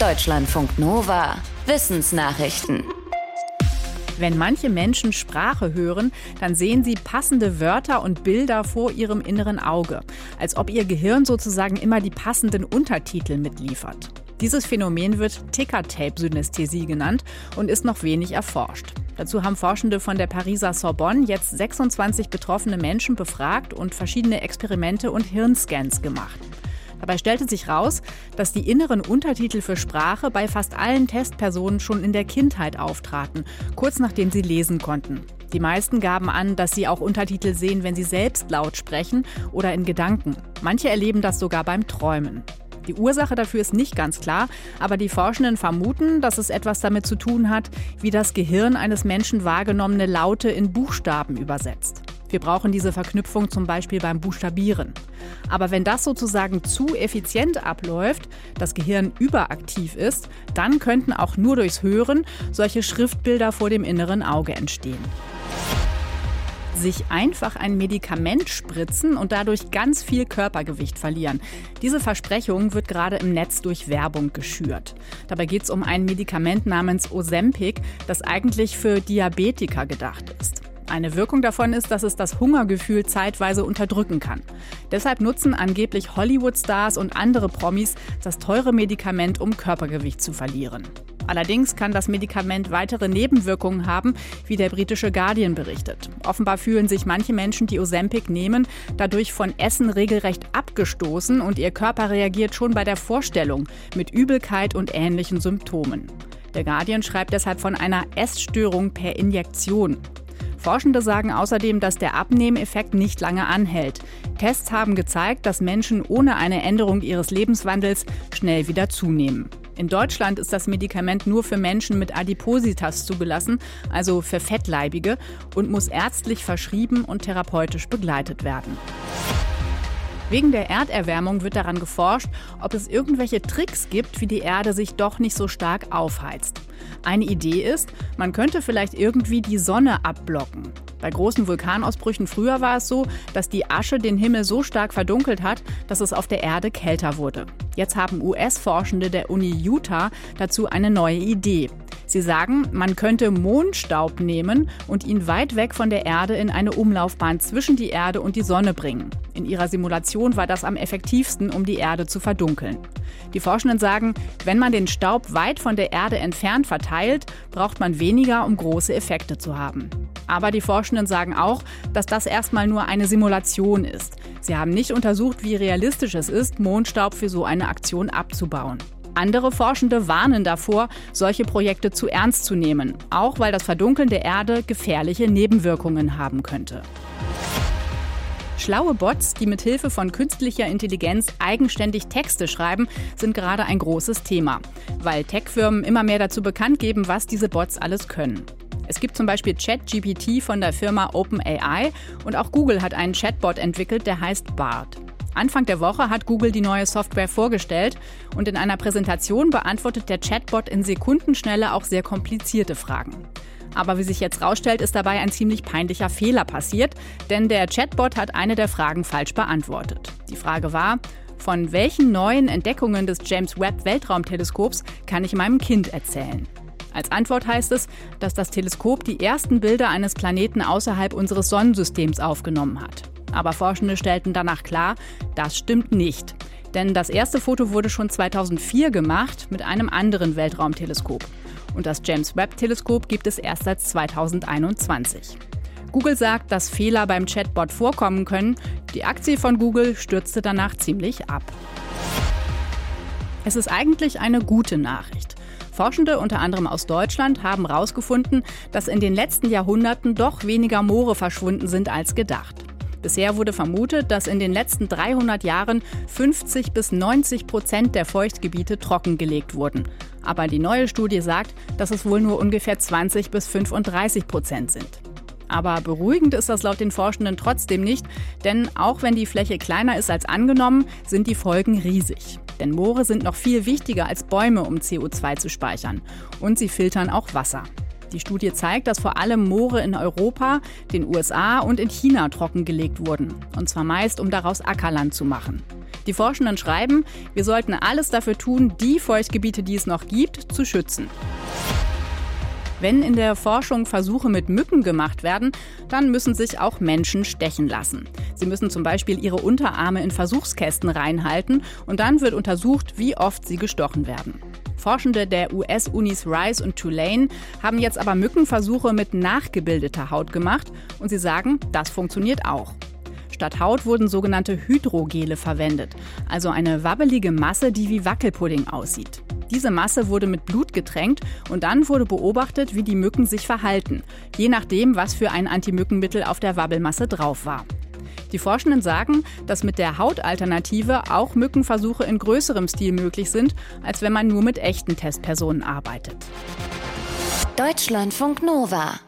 Deutschlandfunk Nova. Wissensnachrichten. Wenn manche Menschen Sprache hören, dann sehen sie passende Wörter und Bilder vor ihrem inneren Auge, als ob ihr Gehirn sozusagen immer die passenden Untertitel mitliefert. Dieses Phänomen wird Ticker-Tape-Synästhesie genannt und ist noch wenig erforscht. Dazu haben Forschende von der Pariser Sorbonne jetzt 26 betroffene Menschen befragt und verschiedene Experimente und Hirnscans gemacht. Dabei stellte sich raus, dass die inneren Untertitel für Sprache bei fast allen Testpersonen schon in der Kindheit auftraten, kurz nachdem sie lesen konnten. Die meisten gaben an, dass sie auch Untertitel sehen, wenn sie selbst laut sprechen oder in Gedanken. Manche erleben das sogar beim Träumen. Die Ursache dafür ist nicht ganz klar, aber die Forschenden vermuten, dass es etwas damit zu tun hat, wie das Gehirn eines Menschen wahrgenommene Laute in Buchstaben übersetzt. Wir brauchen diese Verknüpfung zum Beispiel beim Buchstabieren. Aber wenn das sozusagen zu effizient abläuft, das Gehirn überaktiv ist, dann könnten auch nur durchs Hören solche Schriftbilder vor dem inneren Auge entstehen sich einfach ein Medikament spritzen und dadurch ganz viel Körpergewicht verlieren. Diese Versprechung wird gerade im Netz durch Werbung geschürt. Dabei geht es um ein Medikament namens Ozempic, das eigentlich für Diabetiker gedacht ist. Eine Wirkung davon ist, dass es das Hungergefühl zeitweise unterdrücken kann. Deshalb nutzen angeblich Hollywood-Stars und andere Promis das teure Medikament, um Körpergewicht zu verlieren. Allerdings kann das Medikament weitere Nebenwirkungen haben, wie der britische Guardian berichtet. Offenbar fühlen sich manche Menschen, die Ozempic nehmen, dadurch von Essen regelrecht abgestoßen und ihr Körper reagiert schon bei der Vorstellung mit Übelkeit und ähnlichen Symptomen. Der Guardian schreibt deshalb von einer Essstörung per Injektion. Forschende sagen außerdem, dass der Abnehmeffekt nicht lange anhält. Tests haben gezeigt, dass Menschen ohne eine Änderung ihres Lebenswandels schnell wieder zunehmen. In Deutschland ist das Medikament nur für Menschen mit Adipositas zugelassen, also für Fettleibige, und muss ärztlich verschrieben und therapeutisch begleitet werden. Wegen der Erderwärmung wird daran geforscht, ob es irgendwelche Tricks gibt, wie die Erde sich doch nicht so stark aufheizt. Eine Idee ist, man könnte vielleicht irgendwie die Sonne abblocken. Bei großen Vulkanausbrüchen früher war es so, dass die Asche den Himmel so stark verdunkelt hat, dass es auf der Erde kälter wurde. Jetzt haben US-Forschende der Uni Utah dazu eine neue Idee. Sie sagen, man könnte Mondstaub nehmen und ihn weit weg von der Erde in eine Umlaufbahn zwischen die Erde und die Sonne bringen. In ihrer Simulation war das am effektivsten, um die Erde zu verdunkeln. Die Forschenden sagen, wenn man den Staub weit von der Erde entfernt verteilt, braucht man weniger, um große Effekte zu haben. Aber die Forschenden sagen auch, dass das erstmal nur eine Simulation ist. Sie haben nicht untersucht, wie realistisch es ist, Mondstaub für so eine Aktion abzubauen. Andere Forschende warnen davor, solche Projekte zu ernst zu nehmen, auch weil das Verdunkeln der Erde gefährliche Nebenwirkungen haben könnte. Schlaue Bots, die mit Hilfe von künstlicher Intelligenz eigenständig Texte schreiben, sind gerade ein großes Thema, weil Tech-Firmen immer mehr dazu bekannt geben, was diese Bots alles können. Es gibt zum Beispiel ChatGPT von der Firma OpenAI und auch Google hat einen Chatbot entwickelt, der heißt BART. Anfang der Woche hat Google die neue Software vorgestellt und in einer Präsentation beantwortet der Chatbot in Sekundenschnelle auch sehr komplizierte Fragen. Aber wie sich jetzt rausstellt, ist dabei ein ziemlich peinlicher Fehler passiert, denn der Chatbot hat eine der Fragen falsch beantwortet. Die Frage war, von welchen neuen Entdeckungen des James Webb Weltraumteleskops kann ich meinem Kind erzählen? Als Antwort heißt es, dass das Teleskop die ersten Bilder eines Planeten außerhalb unseres Sonnensystems aufgenommen hat. Aber Forschende stellten danach klar, das stimmt nicht. Denn das erste Foto wurde schon 2004 gemacht mit einem anderen Weltraumteleskop. Und das James Webb-Teleskop gibt es erst seit 2021. Google sagt, dass Fehler beim Chatbot vorkommen können. Die Aktie von Google stürzte danach ziemlich ab. Es ist eigentlich eine gute Nachricht. Forschende, unter anderem aus Deutschland, haben herausgefunden, dass in den letzten Jahrhunderten doch weniger Moore verschwunden sind als gedacht. Bisher wurde vermutet, dass in den letzten 300 Jahren 50 bis 90 Prozent der Feuchtgebiete trockengelegt wurden. Aber die neue Studie sagt, dass es wohl nur ungefähr 20 bis 35 Prozent sind. Aber beruhigend ist das laut den Forschenden trotzdem nicht, denn auch wenn die Fläche kleiner ist als angenommen, sind die Folgen riesig. Denn Moore sind noch viel wichtiger als Bäume, um CO2 zu speichern. Und sie filtern auch Wasser. Die Studie zeigt, dass vor allem Moore in Europa, den USA und in China trockengelegt wurden. Und zwar meist, um daraus Ackerland zu machen. Die Forschenden schreiben, wir sollten alles dafür tun, die Feuchtgebiete, die es noch gibt, zu schützen. Wenn in der Forschung Versuche mit Mücken gemacht werden, dann müssen sich auch Menschen stechen lassen. Sie müssen zum Beispiel ihre Unterarme in Versuchskästen reinhalten und dann wird untersucht, wie oft sie gestochen werden. Forschende der US-Unis Rice und Tulane haben jetzt aber Mückenversuche mit nachgebildeter Haut gemacht und sie sagen, das funktioniert auch. Statt Haut wurden sogenannte Hydrogele verwendet, also eine wabbelige Masse, die wie Wackelpudding aussieht. Diese Masse wurde mit Blut getränkt und dann wurde beobachtet, wie die Mücken sich verhalten, je nachdem, was für ein Antimückenmittel auf der Wabbelmasse drauf war. Die Forschenden sagen, dass mit der Hautalternative auch Mückenversuche in größerem Stil möglich sind, als wenn man nur mit echten Testpersonen arbeitet. Deutschlandfunk Nova